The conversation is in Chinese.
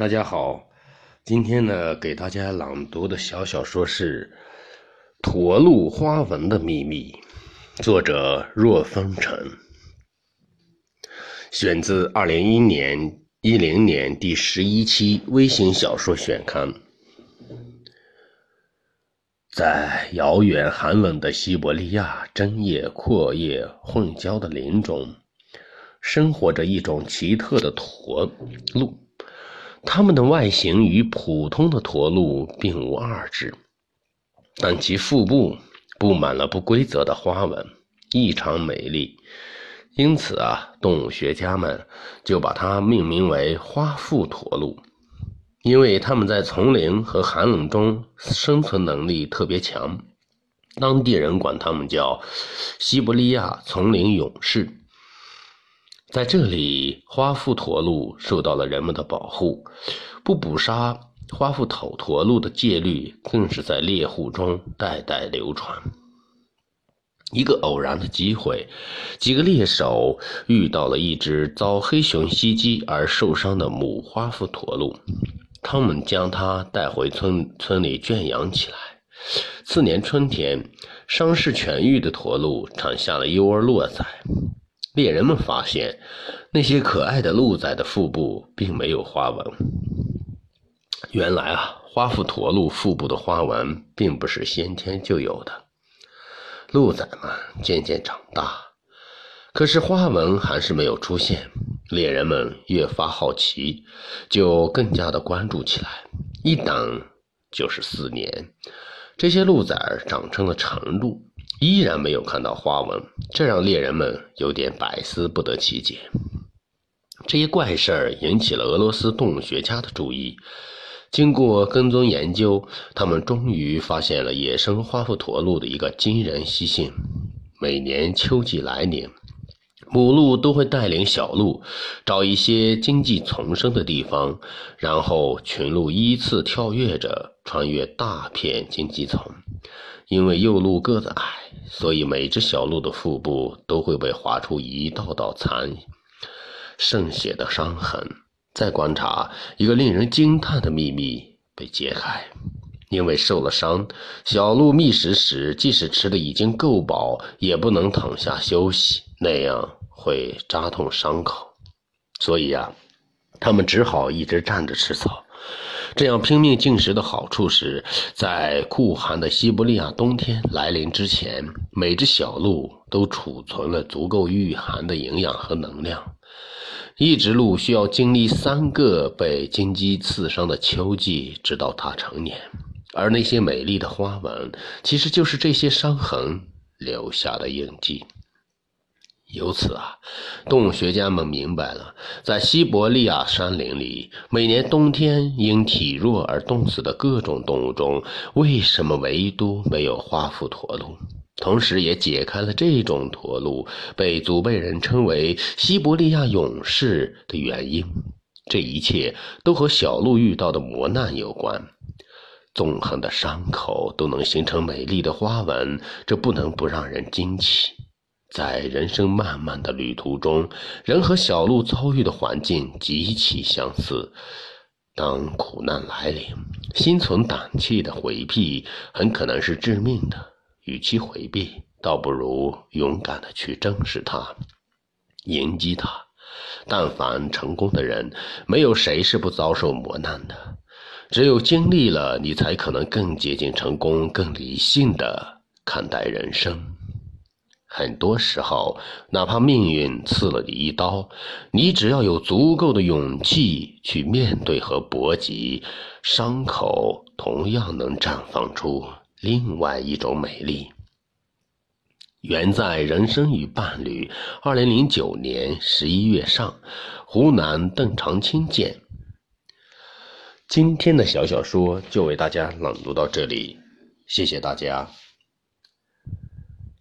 大家好，今天呢，给大家朗读的小小说是《驼鹿花纹的秘密》，作者若风尘，选自二零一年一零年第十一期微型小说选刊。在遥远寒冷的西伯利亚，针叶阔叶混交的林中，生活着一种奇特的驼鹿。它们的外形与普通的驼鹿并无二致，但其腹部布满了不规则的花纹，异常美丽。因此啊，动物学家们就把它命名为花腹驼鹿，因为它们在丛林和寒冷中生存能力特别强。当地人管它们叫西伯利亚丛林勇士。在这里，花腹驼鹿受到了人们的保护，不捕杀花腹头驼鹿的戒律更是在猎户中代代流传。一个偶然的机会，几个猎手遇到了一只遭黑熊袭击而受伤的母花腹驼鹿，他们将它带回村村里圈养起来。次年春天，伤势痊愈的驼鹿产下了一窝骆崽。猎人们发现，那些可爱的鹿仔的腹部并没有花纹。原来啊，花腹驼鹿腹部的花纹并不是先天就有的。鹿仔们渐渐长大，可是花纹还是没有出现。猎人们越发好奇，就更加的关注起来。一等就是四年，这些鹿仔长成了成鹿。依然没有看到花纹，这让猎人们有点百思不得其解。这一怪事儿引起了俄罗斯动物学家的注意。经过跟踪研究，他们终于发现了野生花腹驼鹿的一个惊人习性：每年秋季来临，母鹿都会带领小鹿找一些荆棘丛生的地方，然后群鹿依次跳跃着穿越大片荆棘丛。因为幼鹿个子矮，所以每只小鹿的腹部都会被划出一道道残渗血的伤痕。再观察，一个令人惊叹的秘密被揭开：因为受了伤，小鹿觅食时，即使吃的已经够饱，也不能躺下休息，那样会扎痛伤口。所以啊，它们只好一直站着吃草。这样拼命进食的好处是，在酷寒的西伯利亚冬天来临之前，每只小鹿都储存了足够御寒的营养和能量。一只鹿需要经历三个被荆棘刺伤的秋季，直到它成年。而那些美丽的花纹，其实就是这些伤痕留下的印记。由此啊，动物学家们明白了，在西伯利亚山林里，每年冬天因体弱而冻死的各种动物中，为什么唯独没有花腹驼鹿？同时，也解开了这种驼鹿被祖辈人称为“西伯利亚勇士”的原因。这一切都和小鹿遇到的磨难有关。纵横的伤口都能形成美丽的花纹，这不能不让人惊奇。在人生漫漫的旅途中，人和小鹿遭遇的环境极其相似。当苦难来临，心存胆怯的回避很可能是致命的。与其回避，倒不如勇敢的去正视它，迎击它。但凡成功的人，没有谁是不遭受磨难的。只有经历了，你才可能更接近成功，更理性的看待人生。很多时候，哪怕命运刺了你一刀，你只要有足够的勇气去面对和搏击，伤口同样能绽放出另外一种美丽。原在《人生与伴侣》二零零九年十一月上，湖南邓长青见。今天的小小说就为大家朗读到这里，谢谢大家。